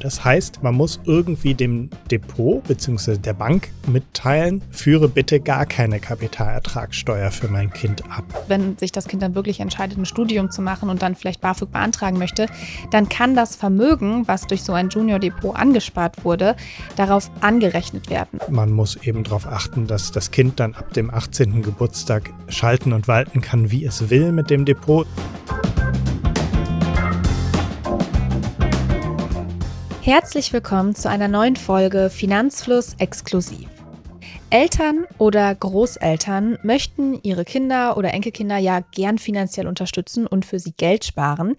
Das heißt, man muss irgendwie dem Depot bzw. der Bank mitteilen, führe bitte gar keine Kapitalertragssteuer für mein Kind ab. Wenn sich das Kind dann wirklich entscheidet, ein Studium zu machen und dann vielleicht BAföG beantragen möchte, dann kann das Vermögen, was durch so ein Junior-Depot angespart wurde, darauf angerechnet werden. Man muss eben darauf achten, dass das Kind dann ab dem 18. Geburtstag schalten und walten kann, wie es will mit dem Depot. Herzlich willkommen zu einer neuen Folge Finanzfluss exklusiv. Eltern oder Großeltern möchten ihre Kinder oder Enkelkinder ja gern finanziell unterstützen und für sie Geld sparen.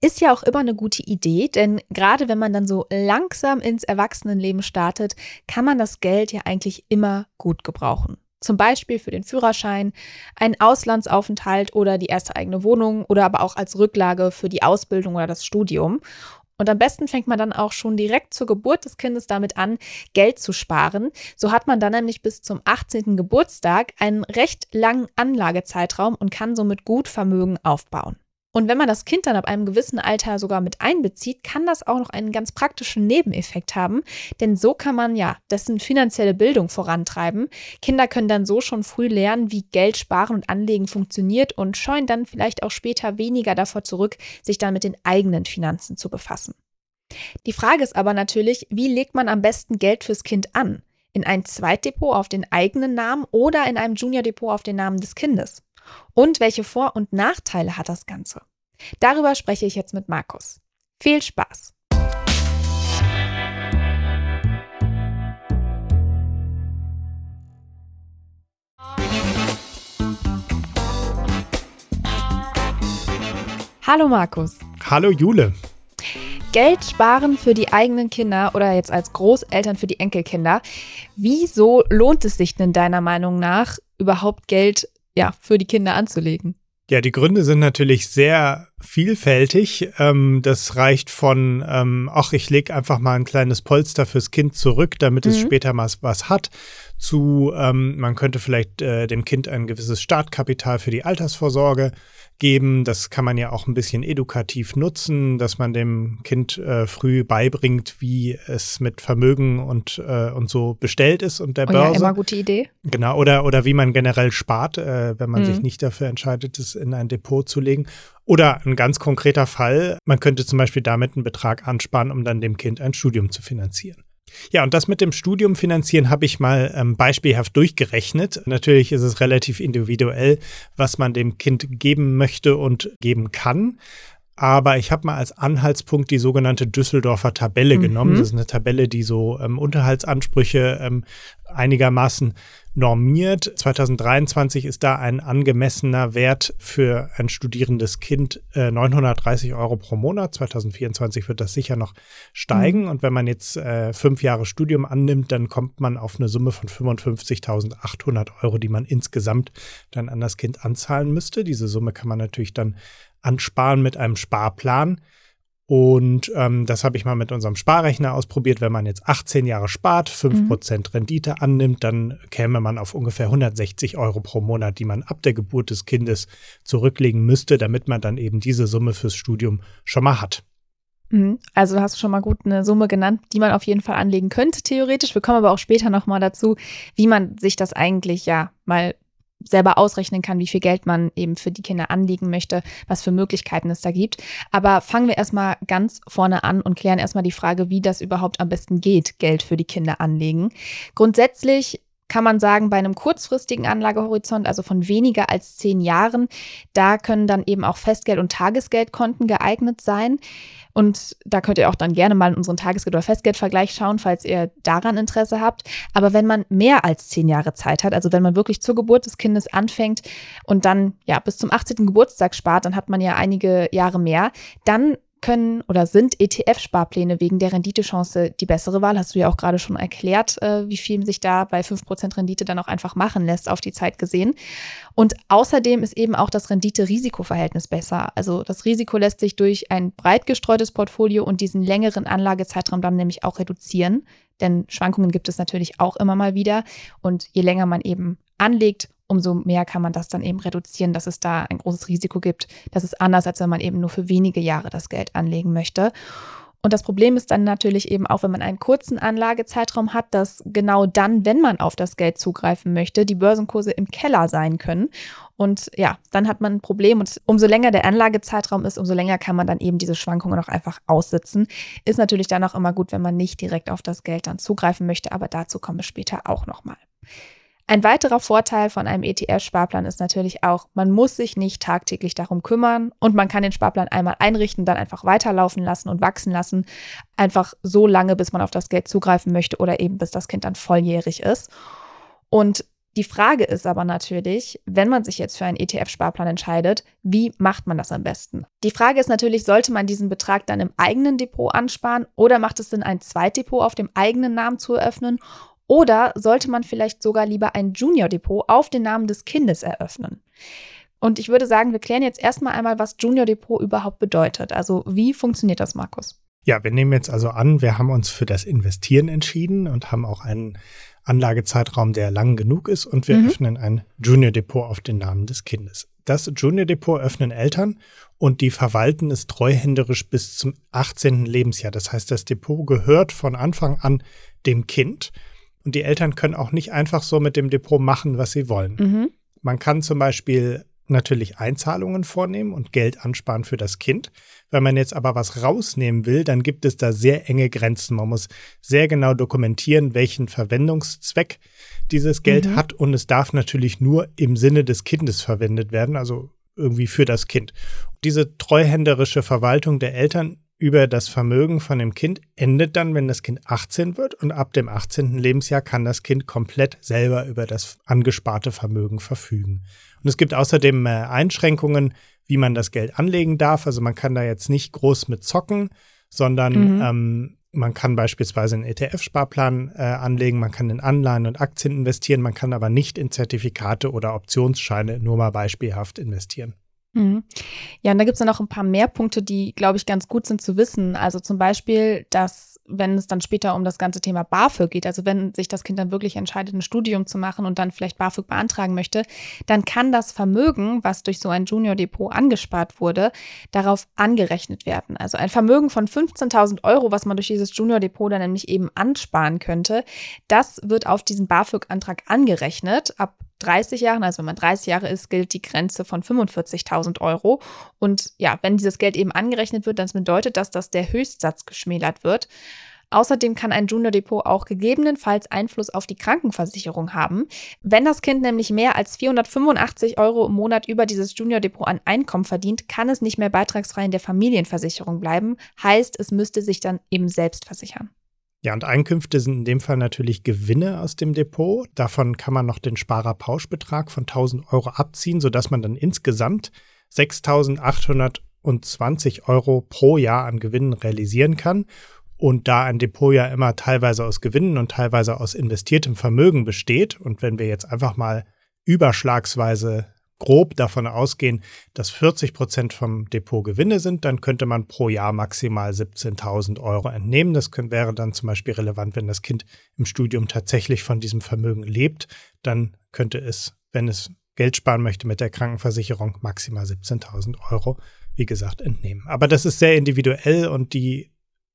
Ist ja auch immer eine gute Idee, denn gerade wenn man dann so langsam ins Erwachsenenleben startet, kann man das Geld ja eigentlich immer gut gebrauchen. Zum Beispiel für den Führerschein, einen Auslandsaufenthalt oder die erste eigene Wohnung oder aber auch als Rücklage für die Ausbildung oder das Studium. Und am besten fängt man dann auch schon direkt zur Geburt des Kindes damit an, Geld zu sparen. So hat man dann nämlich bis zum 18. Geburtstag einen recht langen Anlagezeitraum und kann somit gut Vermögen aufbauen. Und wenn man das Kind dann ab einem gewissen Alter sogar mit einbezieht, kann das auch noch einen ganz praktischen Nebeneffekt haben. Denn so kann man ja dessen finanzielle Bildung vorantreiben. Kinder können dann so schon früh lernen, wie Geld sparen und anlegen funktioniert und scheuen dann vielleicht auch später weniger davor zurück, sich dann mit den eigenen Finanzen zu befassen. Die Frage ist aber natürlich, wie legt man am besten Geld fürs Kind an? In ein Zweitdepot auf den eigenen Namen oder in einem Junior-Depot auf den Namen des Kindes? Und welche Vor- und Nachteile hat das Ganze? Darüber spreche ich jetzt mit Markus. Viel Spaß! Hallo Markus. Hallo Jule. Geld sparen für die eigenen Kinder oder jetzt als Großeltern für die Enkelkinder. Wieso lohnt es sich denn deiner Meinung nach, überhaupt Geld ja, für die Kinder anzulegen? Ja, die Gründe sind natürlich sehr vielfältig. Ähm, das reicht von, ähm, ach, ich lege einfach mal ein kleines Polster fürs Kind zurück, damit es mhm. später mal was hat, zu, ähm, man könnte vielleicht äh, dem Kind ein gewisses Startkapital für die Altersvorsorge geben. Das kann man ja auch ein bisschen edukativ nutzen, dass man dem Kind äh, früh beibringt, wie es mit Vermögen und, äh, und so bestellt ist und der oh, Börse. Ja, immer gute Idee. Genau, oder, oder wie man generell spart, äh, wenn man mhm. sich nicht dafür entscheidet, es in ein Depot zu legen. Oder ein ganz konkreter Fall, man könnte zum Beispiel damit einen Betrag ansparen, um dann dem Kind ein Studium zu finanzieren. Ja, und das mit dem Studium finanzieren habe ich mal ähm, beispielhaft durchgerechnet. Natürlich ist es relativ individuell, was man dem Kind geben möchte und geben kann. Aber ich habe mal als Anhaltspunkt die sogenannte Düsseldorfer Tabelle mhm. genommen. Das ist eine Tabelle, die so ähm, Unterhaltsansprüche ähm, einigermaßen normiert. 2023 ist da ein angemessener Wert für ein studierendes Kind äh, 930 Euro pro Monat. 2024 wird das sicher noch steigen. Mhm. Und wenn man jetzt äh, fünf Jahre Studium annimmt, dann kommt man auf eine Summe von 55.800 Euro, die man insgesamt dann an das Kind anzahlen müsste. Diese Summe kann man natürlich dann ansparen mit einem Sparplan. Und ähm, das habe ich mal mit unserem Sparrechner ausprobiert. Wenn man jetzt 18 Jahre spart, 5% mhm. Rendite annimmt, dann käme man auf ungefähr 160 Euro pro Monat, die man ab der Geburt des Kindes zurücklegen müsste, damit man dann eben diese Summe fürs Studium schon mal hat. Mhm. Also hast du schon mal gut eine Summe genannt, die man auf jeden Fall anlegen könnte, theoretisch. Wir kommen aber auch später nochmal dazu, wie man sich das eigentlich ja mal selber ausrechnen kann, wie viel Geld man eben für die Kinder anlegen möchte, was für Möglichkeiten es da gibt. Aber fangen wir erstmal ganz vorne an und klären erstmal die Frage, wie das überhaupt am besten geht, Geld für die Kinder anlegen. Grundsätzlich kann man sagen, bei einem kurzfristigen Anlagehorizont, also von weniger als zehn Jahren, da können dann eben auch Festgeld- und Tagesgeldkonten geeignet sein. Und da könnt ihr auch dann gerne mal in unseren Tagesgeld- oder Festgeldvergleich schauen, falls ihr daran Interesse habt. Aber wenn man mehr als zehn Jahre Zeit hat, also wenn man wirklich zur Geburt des Kindes anfängt und dann ja bis zum 18. Geburtstag spart, dann hat man ja einige Jahre mehr, dann können oder sind ETF-Sparpläne wegen der Renditechance die bessere Wahl. Hast du ja auch gerade schon erklärt, äh, wie viel sich da bei 5% Rendite dann auch einfach machen lässt auf die Zeit gesehen. Und außerdem ist eben auch das Rendite-Risiko-Verhältnis besser. Also das Risiko lässt sich durch ein breit gestreutes Portfolio und diesen längeren Anlagezeitraum dann nämlich auch reduzieren. Denn Schwankungen gibt es natürlich auch immer mal wieder. Und je länger man eben anlegt, umso mehr kann man das dann eben reduzieren, dass es da ein großes Risiko gibt. Das ist anders, als wenn man eben nur für wenige Jahre das Geld anlegen möchte. Und das Problem ist dann natürlich eben auch, wenn man einen kurzen Anlagezeitraum hat, dass genau dann, wenn man auf das Geld zugreifen möchte, die Börsenkurse im Keller sein können. Und ja, dann hat man ein Problem. Und umso länger der Anlagezeitraum ist, umso länger kann man dann eben diese Schwankungen auch einfach aussitzen. Ist natürlich dann auch immer gut, wenn man nicht direkt auf das Geld dann zugreifen möchte, aber dazu komme ich später auch nochmal. Ein weiterer Vorteil von einem ETF-Sparplan ist natürlich auch, man muss sich nicht tagtäglich darum kümmern und man kann den Sparplan einmal einrichten, dann einfach weiterlaufen lassen und wachsen lassen. Einfach so lange, bis man auf das Geld zugreifen möchte oder eben bis das Kind dann volljährig ist. Und die Frage ist aber natürlich, wenn man sich jetzt für einen ETF-Sparplan entscheidet, wie macht man das am besten? Die Frage ist natürlich, sollte man diesen Betrag dann im eigenen Depot ansparen oder macht es Sinn, ein Zweitdepot auf dem eigenen Namen zu eröffnen oder sollte man vielleicht sogar lieber ein Junior-Depot auf den Namen des Kindes eröffnen? Und ich würde sagen, wir klären jetzt erstmal einmal, was Junior Depot überhaupt bedeutet. Also wie funktioniert das, Markus? Ja, wir nehmen jetzt also an, wir haben uns für das Investieren entschieden und haben auch einen Anlagezeitraum, der lang genug ist und wir mhm. öffnen ein Junior Depot auf den Namen des Kindes. Das Junior Depot öffnen Eltern und die verwalten es treuhänderisch bis zum 18. Lebensjahr. Das heißt, das Depot gehört von Anfang an dem Kind und die Eltern können auch nicht einfach so mit dem Depot machen, was sie wollen. Mhm. Man kann zum Beispiel natürlich Einzahlungen vornehmen und Geld ansparen für das Kind. Wenn man jetzt aber was rausnehmen will, dann gibt es da sehr enge Grenzen. Man muss sehr genau dokumentieren, welchen Verwendungszweck dieses Geld mhm. hat und es darf natürlich nur im Sinne des Kindes verwendet werden, also irgendwie für das Kind. Diese treuhänderische Verwaltung der Eltern über das Vermögen von dem Kind endet dann, wenn das Kind 18 wird und ab dem 18. Lebensjahr kann das Kind komplett selber über das angesparte Vermögen verfügen. Und es gibt außerdem äh, Einschränkungen, wie man das Geld anlegen darf. Also man kann da jetzt nicht groß mit zocken, sondern mhm. ähm, man kann beispielsweise einen ETF-Sparplan äh, anlegen, man kann in Anleihen und Aktien investieren, man kann aber nicht in Zertifikate oder Optionsscheine nur mal beispielhaft investieren. Mhm. Ja, und da gibt es dann noch ein paar mehr Punkte, die, glaube ich, ganz gut sind zu wissen. Also zum Beispiel, dass wenn es dann später um das ganze Thema BAföG geht, also wenn sich das Kind dann wirklich entscheidet, ein Studium zu machen und dann vielleicht BAföG beantragen möchte, dann kann das Vermögen, was durch so ein Junior-Depot angespart wurde, darauf angerechnet werden. Also ein Vermögen von 15.000 Euro, was man durch dieses Junior-Depot dann nämlich eben ansparen könnte, das wird auf diesen BAföG-Antrag angerechnet. Ab 30 Jahren, also wenn man 30 Jahre ist, gilt die Grenze von 45.000 Euro. Und ja, wenn dieses Geld eben angerechnet wird, dann bedeutet das, dass der Höchstsatz geschmälert wird. Außerdem kann ein Junior Depot auch gegebenenfalls Einfluss auf die Krankenversicherung haben. Wenn das Kind nämlich mehr als 485 Euro im Monat über dieses Junior Depot an Einkommen verdient, kann es nicht mehr beitragsfrei in der Familienversicherung bleiben. Heißt, es müsste sich dann eben selbst versichern. Ja, und Einkünfte sind in dem Fall natürlich Gewinne aus dem Depot. Davon kann man noch den Sparerpauschbetrag von 1000 Euro abziehen, sodass man dann insgesamt 6820 Euro pro Jahr an Gewinnen realisieren kann. Und da ein Depot ja immer teilweise aus Gewinnen und teilweise aus investiertem Vermögen besteht, und wenn wir jetzt einfach mal überschlagsweise grob davon ausgehen, dass 40 Prozent vom Depot Gewinne sind, dann könnte man pro Jahr maximal 17.000 Euro entnehmen. Das könnte, wäre dann zum Beispiel relevant, wenn das Kind im Studium tatsächlich von diesem Vermögen lebt. Dann könnte es, wenn es Geld sparen möchte mit der Krankenversicherung, maximal 17.000 Euro, wie gesagt, entnehmen. Aber das ist sehr individuell und die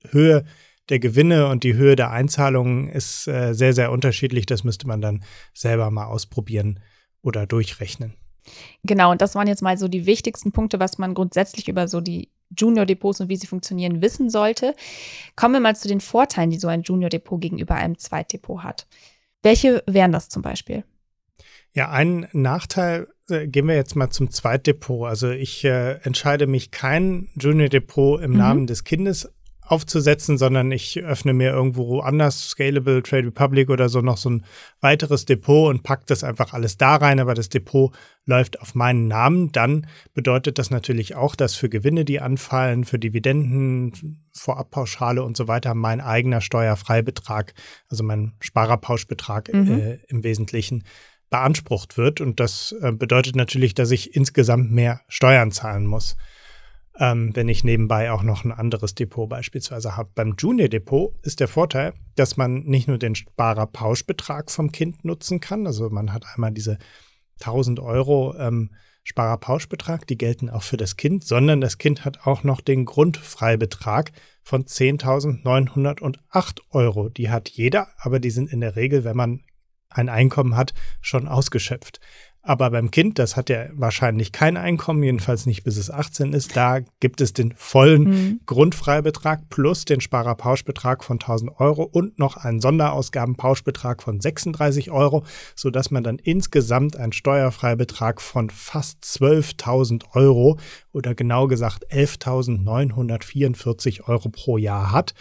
Höhe der Gewinne und die Höhe der Einzahlungen ist äh, sehr, sehr unterschiedlich. Das müsste man dann selber mal ausprobieren oder durchrechnen. Genau, und das waren jetzt mal so die wichtigsten Punkte, was man grundsätzlich über so die Junior-Depots und wie sie funktionieren wissen sollte. Kommen wir mal zu den Vorteilen, die so ein Junior-Depot gegenüber einem Zweitdepot hat. Welche wären das zum Beispiel? Ja, ein Nachteil, äh, gehen wir jetzt mal zum Zweitdepot. Also ich äh, entscheide mich kein Junior-Depot im mhm. Namen des Kindes aufzusetzen, sondern ich öffne mir irgendwo anders, Scalable, Trade Republic oder so, noch so ein weiteres Depot und packe das einfach alles da rein, aber das Depot läuft auf meinen Namen. Dann bedeutet das natürlich auch, dass für Gewinne, die anfallen, für Dividenden, Vorabpauschale und so weiter, mein eigener Steuerfreibetrag, also mein Sparerpauschbetrag mhm. äh, im Wesentlichen beansprucht wird. Und das äh, bedeutet natürlich, dass ich insgesamt mehr Steuern zahlen muss ähm, wenn ich nebenbei auch noch ein anderes Depot beispielsweise habe. Beim Junior Depot ist der Vorteil, dass man nicht nur den Sparerpauschbetrag vom Kind nutzen kann, also man hat einmal diese 1000 Euro ähm, Sparerpauschbetrag, die gelten auch für das Kind, sondern das Kind hat auch noch den Grundfreibetrag von 10.908 Euro. Die hat jeder, aber die sind in der Regel, wenn man ein Einkommen hat, schon ausgeschöpft. Aber beim Kind, das hat ja wahrscheinlich kein Einkommen, jedenfalls nicht bis es 18 ist, da gibt es den vollen mhm. Grundfreibetrag plus den Sparerpauschbetrag von 1000 Euro und noch einen Sonderausgabenpauschbetrag von 36 Euro, sodass man dann insgesamt einen Steuerfreibetrag von fast 12.000 Euro oder genau gesagt 11.944 Euro pro Jahr hat.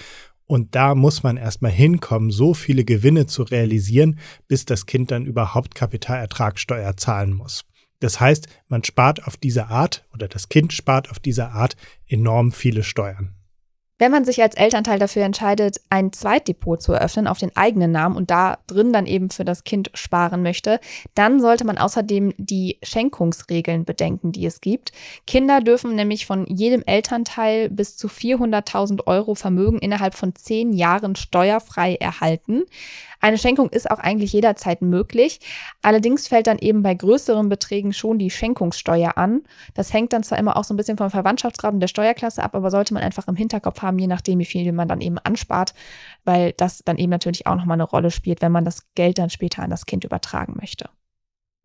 Und da muss man erstmal hinkommen, so viele Gewinne zu realisieren, bis das Kind dann überhaupt Kapitalertragssteuer zahlen muss. Das heißt, man spart auf diese Art oder das Kind spart auf diese Art enorm viele Steuern. Wenn man sich als Elternteil dafür entscheidet, ein Zweitdepot zu eröffnen auf den eigenen Namen und da drin dann eben für das Kind sparen möchte, dann sollte man außerdem die Schenkungsregeln bedenken, die es gibt. Kinder dürfen nämlich von jedem Elternteil bis zu 400.000 Euro Vermögen innerhalb von zehn Jahren steuerfrei erhalten. Eine Schenkung ist auch eigentlich jederzeit möglich. Allerdings fällt dann eben bei größeren Beträgen schon die Schenkungssteuer an. Das hängt dann zwar immer auch so ein bisschen vom Verwandtschaftsgrad und der Steuerklasse ab, aber sollte man einfach im Hinterkopf haben, je nachdem, wie viel man dann eben anspart, weil das dann eben natürlich auch nochmal eine Rolle spielt, wenn man das Geld dann später an das Kind übertragen möchte.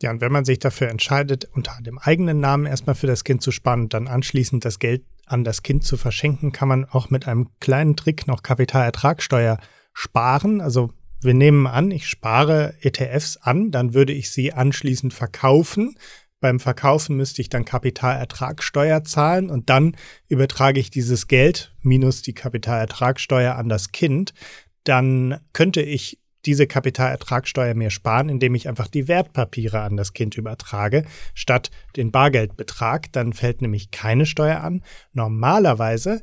Ja, und wenn man sich dafür entscheidet, unter dem eigenen Namen erstmal für das Kind zu sparen und dann anschließend das Geld an das Kind zu verschenken, kann man auch mit einem kleinen Trick noch Kapitalertragssteuer sparen. Also wir nehmen an, ich spare ETFs an, dann würde ich sie anschließend verkaufen. Beim Verkaufen müsste ich dann Kapitalertragssteuer zahlen und dann übertrage ich dieses Geld minus die Kapitalertragssteuer an das Kind. Dann könnte ich diese Kapitalertragssteuer mir sparen, indem ich einfach die Wertpapiere an das Kind übertrage, statt den Bargeldbetrag. Dann fällt nämlich keine Steuer an. Normalerweise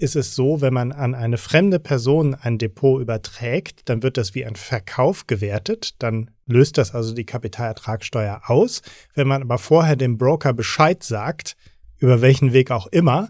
ist es so, wenn man an eine fremde Person ein Depot überträgt, dann wird das wie ein Verkauf gewertet, dann löst das also die Kapitalertragssteuer aus. Wenn man aber vorher dem Broker Bescheid sagt, über welchen Weg auch immer,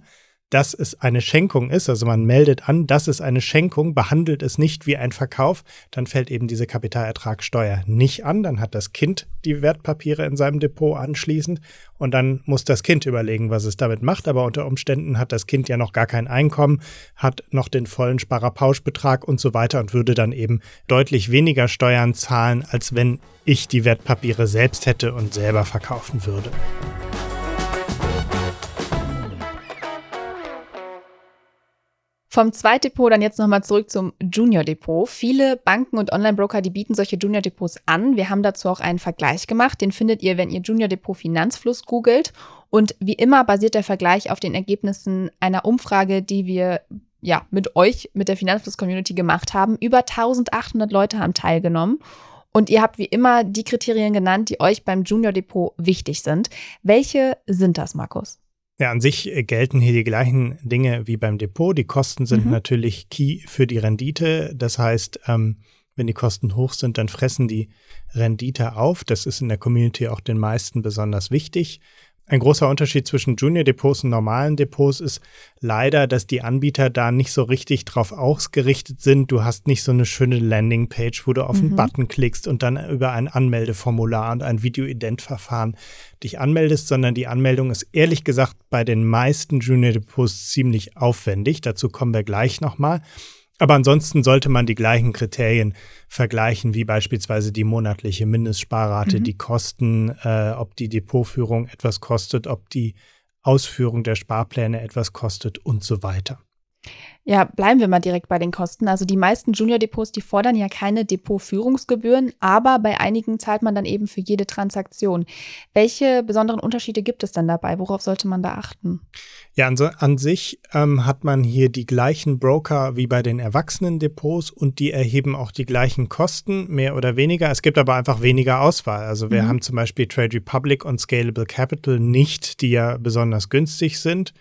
dass es eine Schenkung ist, also man meldet an, dass es eine Schenkung, behandelt es nicht wie ein Verkauf, dann fällt eben diese Kapitalertragssteuer nicht an, dann hat das Kind die Wertpapiere in seinem Depot anschließend und dann muss das Kind überlegen, was es damit macht, aber unter Umständen hat das Kind ja noch gar kein Einkommen, hat noch den vollen Sparerpauschbetrag und so weiter und würde dann eben deutlich weniger Steuern zahlen, als wenn ich die Wertpapiere selbst hätte und selber verkaufen würde. Vom Zweitdepot dann jetzt nochmal zurück zum Junior Depot. Viele Banken und Online-Broker, die bieten solche Junior Depots an. Wir haben dazu auch einen Vergleich gemacht. Den findet ihr, wenn ihr Junior Depot Finanzfluss googelt. Und wie immer basiert der Vergleich auf den Ergebnissen einer Umfrage, die wir ja mit euch, mit der Finanzfluss-Community gemacht haben. Über 1800 Leute haben teilgenommen. Und ihr habt wie immer die Kriterien genannt, die euch beim Junior Depot wichtig sind. Welche sind das, Markus? Ja, an sich äh, gelten hier die gleichen Dinge wie beim Depot. Die Kosten sind mhm. natürlich key für die Rendite. Das heißt, ähm, wenn die Kosten hoch sind, dann fressen die Rendite auf. Das ist in der Community auch den meisten besonders wichtig. Ein großer Unterschied zwischen Junior-Depots und normalen Depots ist leider, dass die Anbieter da nicht so richtig drauf ausgerichtet sind. Du hast nicht so eine schöne Landingpage, wo du auf mhm. einen Button klickst und dann über ein Anmeldeformular und ein Video-Ident-Verfahren dich anmeldest, sondern die Anmeldung ist ehrlich gesagt bei den meisten Junior-Depots ziemlich aufwendig. Dazu kommen wir gleich nochmal. Aber ansonsten sollte man die gleichen Kriterien vergleichen, wie beispielsweise die monatliche Mindestsparrate, mhm. die Kosten, äh, ob die Depotführung etwas kostet, ob die Ausführung der Sparpläne etwas kostet und so weiter. Ja, bleiben wir mal direkt bei den Kosten. Also die meisten Junior-Depots, die fordern ja keine Depotführungsgebühren, aber bei einigen zahlt man dann eben für jede Transaktion. Welche besonderen Unterschiede gibt es dann dabei? Worauf sollte man da achten? Ja, an, an sich ähm, hat man hier die gleichen Broker wie bei den Erwachsenen-Depots und die erheben auch die gleichen Kosten, mehr oder weniger. Es gibt aber einfach weniger Auswahl. Also wir mhm. haben zum Beispiel Trade Republic und Scalable Capital nicht, die ja besonders günstig sind.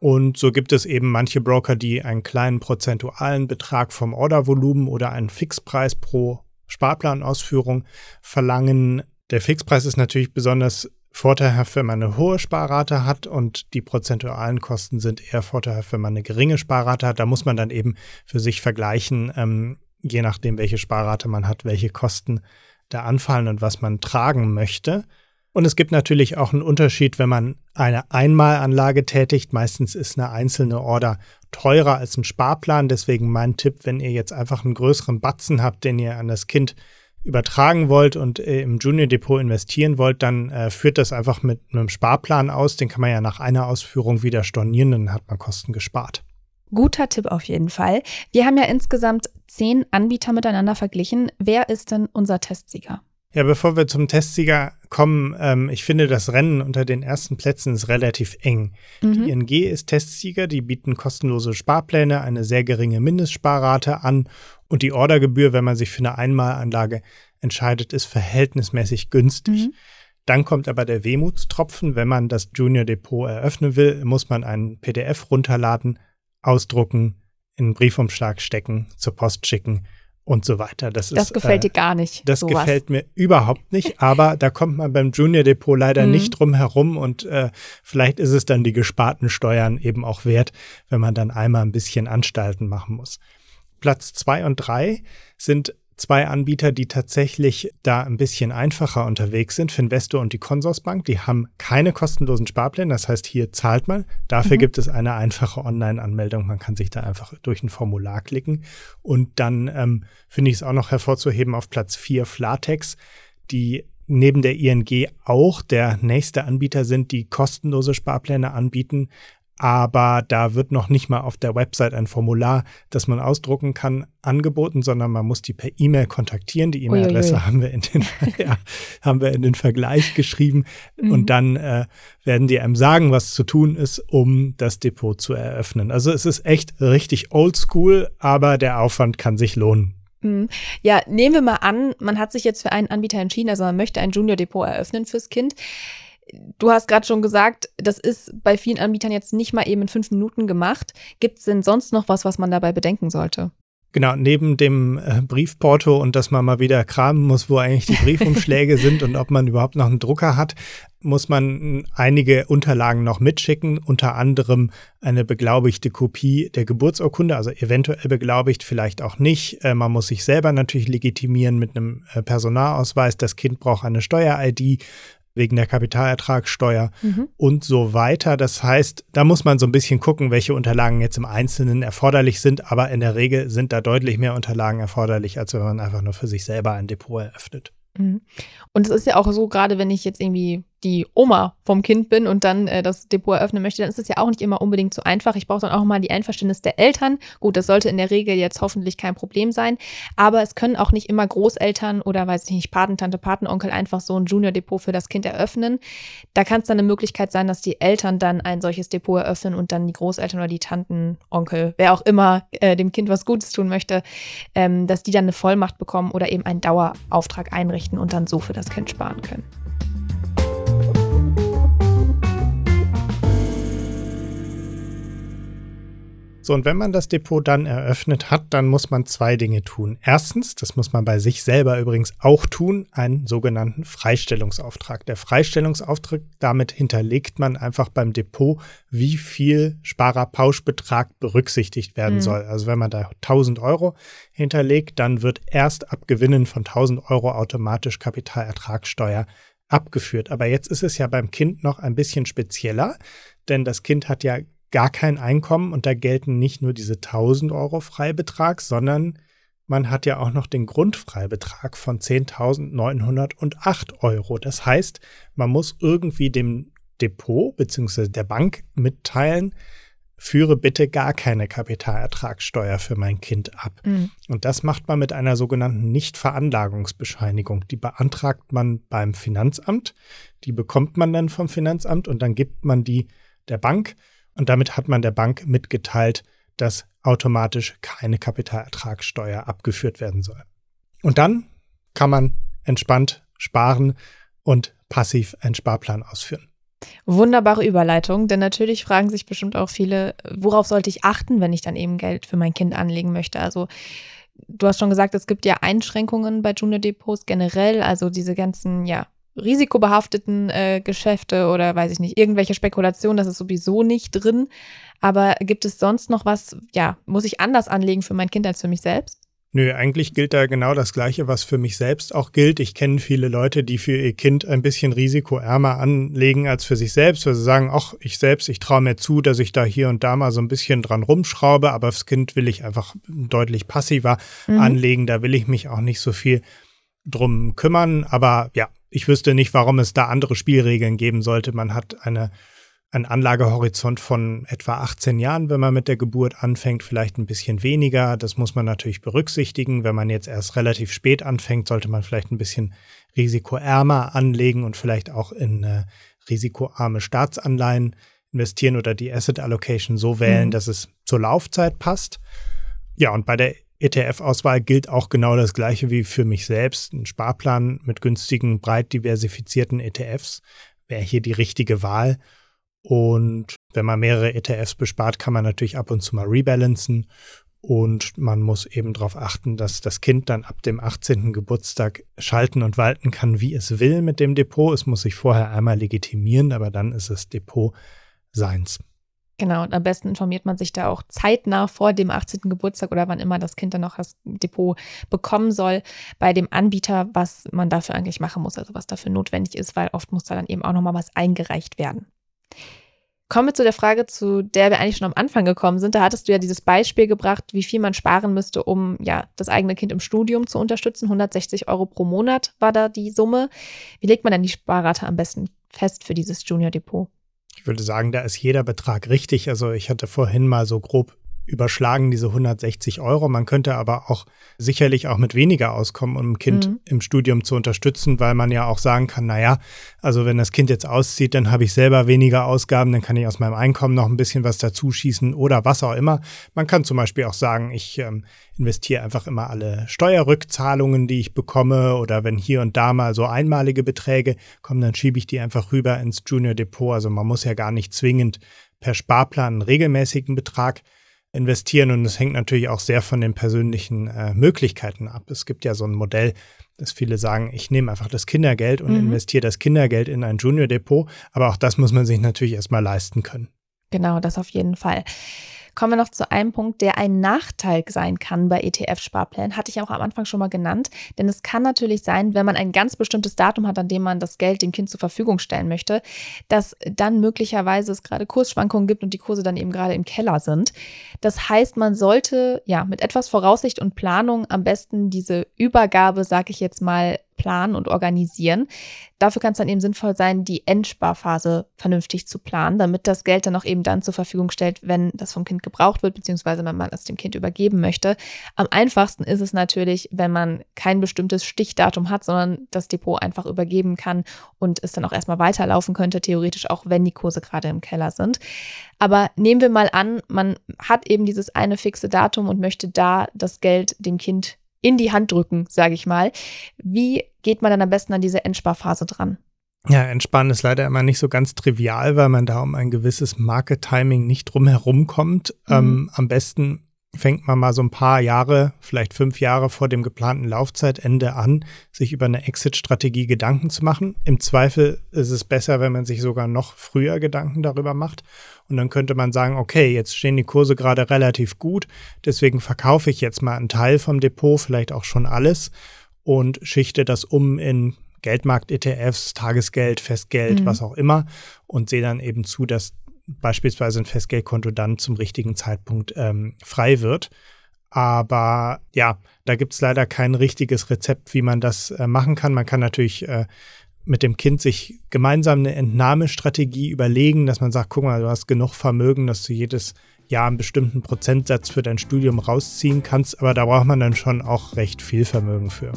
Und so gibt es eben manche Broker, die einen kleinen prozentualen Betrag vom Ordervolumen oder einen Fixpreis pro Sparplanausführung verlangen. Der Fixpreis ist natürlich besonders vorteilhaft, wenn man eine hohe Sparrate hat und die prozentualen Kosten sind eher vorteilhaft, wenn man eine geringe Sparrate hat. Da muss man dann eben für sich vergleichen, ähm, je nachdem, welche Sparrate man hat, welche Kosten da anfallen und was man tragen möchte. Und es gibt natürlich auch einen Unterschied, wenn man eine Einmalanlage tätigt. Meistens ist eine einzelne Order teurer als ein Sparplan. Deswegen mein Tipp, wenn ihr jetzt einfach einen größeren Batzen habt, den ihr an das Kind übertragen wollt und äh, im Junior Depot investieren wollt, dann äh, führt das einfach mit einem Sparplan aus. Den kann man ja nach einer Ausführung wieder stornieren, dann hat man Kosten gespart. Guter Tipp auf jeden Fall. Wir haben ja insgesamt zehn Anbieter miteinander verglichen. Wer ist denn unser Testsieger? Ja, bevor wir zum Testsieger kommen, ähm, ich finde, das Rennen unter den ersten Plätzen ist relativ eng. Mhm. Die ING ist Testsieger, die bieten kostenlose Sparpläne, eine sehr geringe Mindestsparrate an und die Ordergebühr, wenn man sich für eine Einmalanlage entscheidet, ist verhältnismäßig günstig. Mhm. Dann kommt aber der Wehmutstropfen. Wenn man das Junior Depot eröffnen will, muss man ein PDF runterladen, ausdrucken, in einen Briefumschlag stecken, zur Post schicken und so weiter. Das, das ist, gefällt äh, dir gar nicht. Das sowas. gefällt mir überhaupt nicht, aber da kommt man beim Junior Depot leider mhm. nicht drum herum und äh, vielleicht ist es dann die gesparten Steuern eben auch wert, wenn man dann einmal ein bisschen Anstalten machen muss. Platz zwei und drei sind zwei Anbieter, die tatsächlich da ein bisschen einfacher unterwegs sind. Finvesto und die Consorsbank, die haben keine kostenlosen Sparpläne. Das heißt, hier zahlt man. Dafür mhm. gibt es eine einfache Online-Anmeldung. Man kann sich da einfach durch ein Formular klicken. Und dann ähm, finde ich es auch noch hervorzuheben auf Platz 4 Flatex, die neben der ING auch der nächste Anbieter sind, die kostenlose Sparpläne anbieten aber da wird noch nicht mal auf der Website ein Formular, das man ausdrucken kann, angeboten, sondern man muss die per E-Mail kontaktieren. Die E-Mail-Adresse haben wir in den ja, haben wir in den Vergleich geschrieben mhm. und dann äh, werden die einem sagen, was zu tun ist, um das Depot zu eröffnen. Also es ist echt richtig oldschool, aber der Aufwand kann sich lohnen. Mhm. Ja, nehmen wir mal an, man hat sich jetzt für einen Anbieter entschieden, also man möchte ein Junior Depot eröffnen fürs Kind du hast gerade schon gesagt, das ist bei vielen Anbietern jetzt nicht mal eben in fünf Minuten gemacht. Gibt es denn sonst noch was, was man dabei bedenken sollte? Genau, neben dem äh, Briefporto und dass man mal wieder kramen muss, wo eigentlich die Briefumschläge sind und ob man überhaupt noch einen Drucker hat, muss man einige Unterlagen noch mitschicken, unter anderem eine beglaubigte Kopie der Geburtsurkunde, also eventuell beglaubigt, vielleicht auch nicht. Äh, man muss sich selber natürlich legitimieren mit einem äh, Personalausweis. Das Kind braucht eine Steuer-ID wegen der Kapitalertragssteuer mhm. und so weiter. Das heißt, da muss man so ein bisschen gucken, welche Unterlagen jetzt im Einzelnen erforderlich sind, aber in der Regel sind da deutlich mehr Unterlagen erforderlich, als wenn man einfach nur für sich selber ein Depot eröffnet. Mhm. Und es ist ja auch so, gerade wenn ich jetzt irgendwie die Oma vom Kind bin und dann äh, das Depot eröffnen möchte, dann ist es ja auch nicht immer unbedingt so einfach. Ich brauche dann auch mal die Einverständnis der Eltern. Gut, das sollte in der Regel jetzt hoffentlich kein Problem sein. Aber es können auch nicht immer Großeltern oder weiß ich nicht, Patentante, Patenonkel einfach so ein Junior-Depot für das Kind eröffnen. Da kann es dann eine Möglichkeit sein, dass die Eltern dann ein solches Depot eröffnen und dann die Großeltern oder die Tanten, Onkel, wer auch immer äh, dem Kind was Gutes tun möchte, ähm, dass die dann eine Vollmacht bekommen oder eben einen Dauerauftrag einrichten und dann so für das Kind sparen können. So, und wenn man das Depot dann eröffnet hat, dann muss man zwei Dinge tun. Erstens, das muss man bei sich selber übrigens auch tun, einen sogenannten Freistellungsauftrag. Der Freistellungsauftrag, damit hinterlegt man einfach beim Depot, wie viel Sparerpauschbetrag berücksichtigt werden mhm. soll. Also wenn man da 1000 Euro hinterlegt, dann wird erst ab Gewinnen von 1000 Euro automatisch Kapitalertragssteuer abgeführt. Aber jetzt ist es ja beim Kind noch ein bisschen spezieller, denn das Kind hat ja gar kein Einkommen und da gelten nicht nur diese 1000 Euro Freibetrag, sondern man hat ja auch noch den Grundfreibetrag von 10.908 Euro. Das heißt, man muss irgendwie dem Depot bzw. der Bank mitteilen, führe bitte gar keine Kapitalertragssteuer für mein Kind ab. Mhm. Und das macht man mit einer sogenannten Nichtveranlagungsbescheinigung. Die beantragt man beim Finanzamt, die bekommt man dann vom Finanzamt und dann gibt man die der Bank und damit hat man der Bank mitgeteilt, dass automatisch keine Kapitalertragssteuer abgeführt werden soll. Und dann kann man entspannt sparen und passiv einen Sparplan ausführen. Wunderbare Überleitung, denn natürlich fragen sich bestimmt auch viele, worauf sollte ich achten, wenn ich dann eben Geld für mein Kind anlegen möchte. Also du hast schon gesagt, es gibt ja Einschränkungen bei Junior Depots generell, also diese ganzen, ja, risikobehafteten äh, Geschäfte oder weiß ich nicht, irgendwelche Spekulationen, das ist sowieso nicht drin. Aber gibt es sonst noch was, ja, muss ich anders anlegen für mein Kind als für mich selbst? Nö, eigentlich gilt da genau das Gleiche, was für mich selbst auch gilt. Ich kenne viele Leute, die für ihr Kind ein bisschen risikoärmer anlegen als für sich selbst, weil sie sagen, ach, ich selbst, ich traue mir zu, dass ich da hier und da mal so ein bisschen dran rumschraube, aber fürs Kind will ich einfach deutlich passiver mhm. anlegen, da will ich mich auch nicht so viel drum kümmern. Aber ja, ich wüsste nicht, warum es da andere Spielregeln geben sollte. Man hat eine ein Anlagehorizont von etwa 18 Jahren, wenn man mit der Geburt anfängt, vielleicht ein bisschen weniger. Das muss man natürlich berücksichtigen. Wenn man jetzt erst relativ spät anfängt, sollte man vielleicht ein bisschen risikoärmer anlegen und vielleicht auch in äh, risikoarme Staatsanleihen investieren oder die Asset Allocation so wählen, mhm. dass es zur Laufzeit passt. Ja, und bei der ETF-Auswahl gilt auch genau das Gleiche wie für mich selbst. Ein Sparplan mit günstigen, breit diversifizierten ETFs wäre hier die richtige Wahl. Und wenn man mehrere ETFs bespart, kann man natürlich ab und zu mal rebalancen. Und man muss eben darauf achten, dass das Kind dann ab dem 18. Geburtstag schalten und walten kann, wie es will mit dem Depot. Es muss sich vorher einmal legitimieren, aber dann ist es Depot seins. Genau, und am besten informiert man sich da auch zeitnah vor dem 18. Geburtstag oder wann immer das Kind dann noch das Depot bekommen soll, bei dem Anbieter, was man dafür eigentlich machen muss, also was dafür notwendig ist, weil oft muss da dann eben auch nochmal was eingereicht werden. Kommen wir zu der Frage, zu der wir eigentlich schon am Anfang gekommen sind. Da hattest du ja dieses Beispiel gebracht, wie viel man sparen müsste, um ja das eigene Kind im Studium zu unterstützen. 160 Euro pro Monat war da die Summe. Wie legt man denn die Sparrate am besten fest für dieses Junior Depot? Ich würde sagen, da ist jeder Betrag richtig. Also ich hatte vorhin mal so grob überschlagen diese 160 Euro. Man könnte aber auch sicherlich auch mit weniger auskommen, um ein Kind mhm. im Studium zu unterstützen, weil man ja auch sagen kann, naja, also wenn das Kind jetzt auszieht, dann habe ich selber weniger Ausgaben, dann kann ich aus meinem Einkommen noch ein bisschen was dazu schießen oder was auch immer. Man kann zum Beispiel auch sagen, ich ähm, investiere einfach immer alle Steuerrückzahlungen, die ich bekomme oder wenn hier und da mal so einmalige Beträge kommen, dann schiebe ich die einfach rüber ins Junior Depot. Also man muss ja gar nicht zwingend per Sparplan einen regelmäßigen Betrag investieren und es hängt natürlich auch sehr von den persönlichen äh, Möglichkeiten ab. Es gibt ja so ein Modell, dass viele sagen, ich nehme einfach das Kindergeld und mhm. investiere das Kindergeld in ein Junior Depot, aber auch das muss man sich natürlich erstmal leisten können. Genau, das auf jeden Fall. Kommen wir noch zu einem Punkt, der ein Nachteil sein kann bei ETF-Sparplänen. Hatte ich auch am Anfang schon mal genannt. Denn es kann natürlich sein, wenn man ein ganz bestimmtes Datum hat, an dem man das Geld dem Kind zur Verfügung stellen möchte, dass dann möglicherweise es gerade Kursschwankungen gibt und die Kurse dann eben gerade im Keller sind. Das heißt, man sollte ja mit etwas Voraussicht und Planung am besten diese Übergabe, sag ich jetzt mal, planen und organisieren. Dafür kann es dann eben sinnvoll sein, die Endsparphase vernünftig zu planen, damit das Geld dann auch eben dann zur Verfügung stellt, wenn das vom Kind gebraucht wird, beziehungsweise wenn man es dem Kind übergeben möchte. Am einfachsten ist es natürlich, wenn man kein bestimmtes Stichdatum hat, sondern das Depot einfach übergeben kann und es dann auch erstmal weiterlaufen könnte, theoretisch auch, wenn die Kurse gerade im Keller sind. Aber nehmen wir mal an, man hat eben dieses eine fixe Datum und möchte da das Geld dem Kind in die Hand drücken, sage ich mal. Wie geht man dann am besten an diese Endsparphase dran? Ja, Entspannen ist leider immer nicht so ganz trivial, weil man da um ein gewisses Market-Timing nicht drum herum kommt. Mhm. Ähm, am besten fängt man mal so ein paar Jahre, vielleicht fünf Jahre vor dem geplanten Laufzeitende an, sich über eine Exit-Strategie Gedanken zu machen. Im Zweifel ist es besser, wenn man sich sogar noch früher Gedanken darüber macht. Und dann könnte man sagen, okay, jetzt stehen die Kurse gerade relativ gut, deswegen verkaufe ich jetzt mal einen Teil vom Depot, vielleicht auch schon alles und schichte das um in Geldmarkt-ETFs, Tagesgeld, Festgeld, mhm. was auch immer und sehe dann eben zu, dass beispielsweise ein Festgeldkonto dann zum richtigen Zeitpunkt ähm, frei wird. Aber ja, da gibt es leider kein richtiges Rezept, wie man das äh, machen kann. Man kann natürlich äh, mit dem Kind sich gemeinsam eine Entnahmestrategie überlegen, dass man sagt, guck mal, du hast genug Vermögen, dass du jedes Jahr einen bestimmten Prozentsatz für dein Studium rausziehen kannst, aber da braucht man dann schon auch recht viel Vermögen für.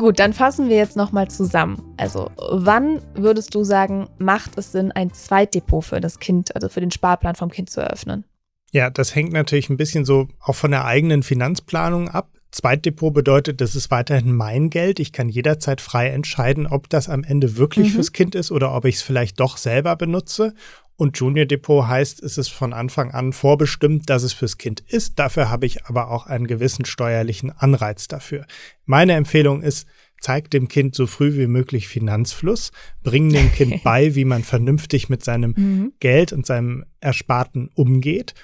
Gut, dann fassen wir jetzt nochmal zusammen. Also, wann würdest du sagen, macht es Sinn, ein Zweitdepot für das Kind, also für den Sparplan vom Kind zu eröffnen? Ja, das hängt natürlich ein bisschen so auch von der eigenen Finanzplanung ab. Zweitdepot bedeutet, das ist weiterhin mein Geld. Ich kann jederzeit frei entscheiden, ob das am Ende wirklich mhm. fürs Kind ist oder ob ich es vielleicht doch selber benutze. Und Junior Depot heißt, es ist von Anfang an vorbestimmt, dass es fürs Kind ist. Dafür habe ich aber auch einen gewissen steuerlichen Anreiz dafür. Meine Empfehlung ist, zeig dem Kind so früh wie möglich Finanzfluss, bring dem Kind bei, wie man vernünftig mit seinem mhm. Geld und seinem Ersparten umgeht.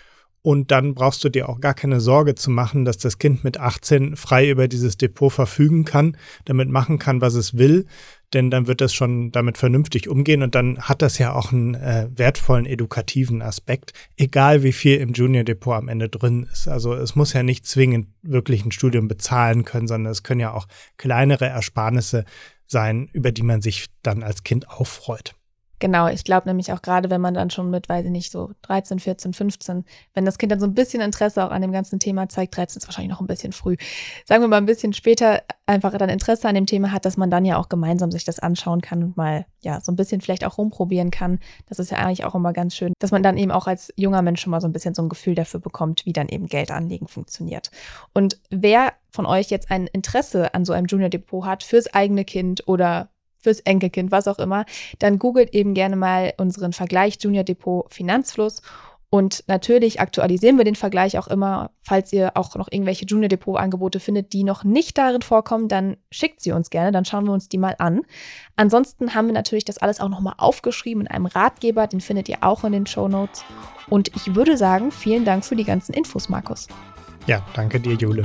Und dann brauchst du dir auch gar keine Sorge zu machen, dass das Kind mit 18 frei über dieses Depot verfügen kann, damit machen kann, was es will, denn dann wird das schon damit vernünftig umgehen und dann hat das ja auch einen äh, wertvollen edukativen Aspekt, egal wie viel im Junior Depot am Ende drin ist. Also es muss ja nicht zwingend wirklich ein Studium bezahlen können, sondern es können ja auch kleinere Ersparnisse sein, über die man sich dann als Kind auch freut. Genau, ich glaube nämlich auch gerade, wenn man dann schon mit, weiß ich nicht, so 13, 14, 15, wenn das Kind dann so ein bisschen Interesse auch an dem ganzen Thema zeigt, 13 ist wahrscheinlich noch ein bisschen früh, sagen wir mal ein bisschen später einfach dann Interesse an dem Thema hat, dass man dann ja auch gemeinsam sich das anschauen kann und mal, ja, so ein bisschen vielleicht auch rumprobieren kann. Das ist ja eigentlich auch immer ganz schön, dass man dann eben auch als junger Mensch schon mal so ein bisschen so ein Gefühl dafür bekommt, wie dann eben Geldanlegen funktioniert. Und wer von euch jetzt ein Interesse an so einem Junior Depot hat fürs eigene Kind oder fürs Enkelkind, was auch immer, dann googelt eben gerne mal unseren Vergleich Junior Depot Finanzfluss. Und natürlich aktualisieren wir den Vergleich auch immer. Falls ihr auch noch irgendwelche Junior Depot Angebote findet, die noch nicht darin vorkommen, dann schickt sie uns gerne, dann schauen wir uns die mal an. Ansonsten haben wir natürlich das alles auch nochmal aufgeschrieben in einem Ratgeber, den findet ihr auch in den Show Notes. Und ich würde sagen, vielen Dank für die ganzen Infos, Markus. Ja, danke dir, Jule.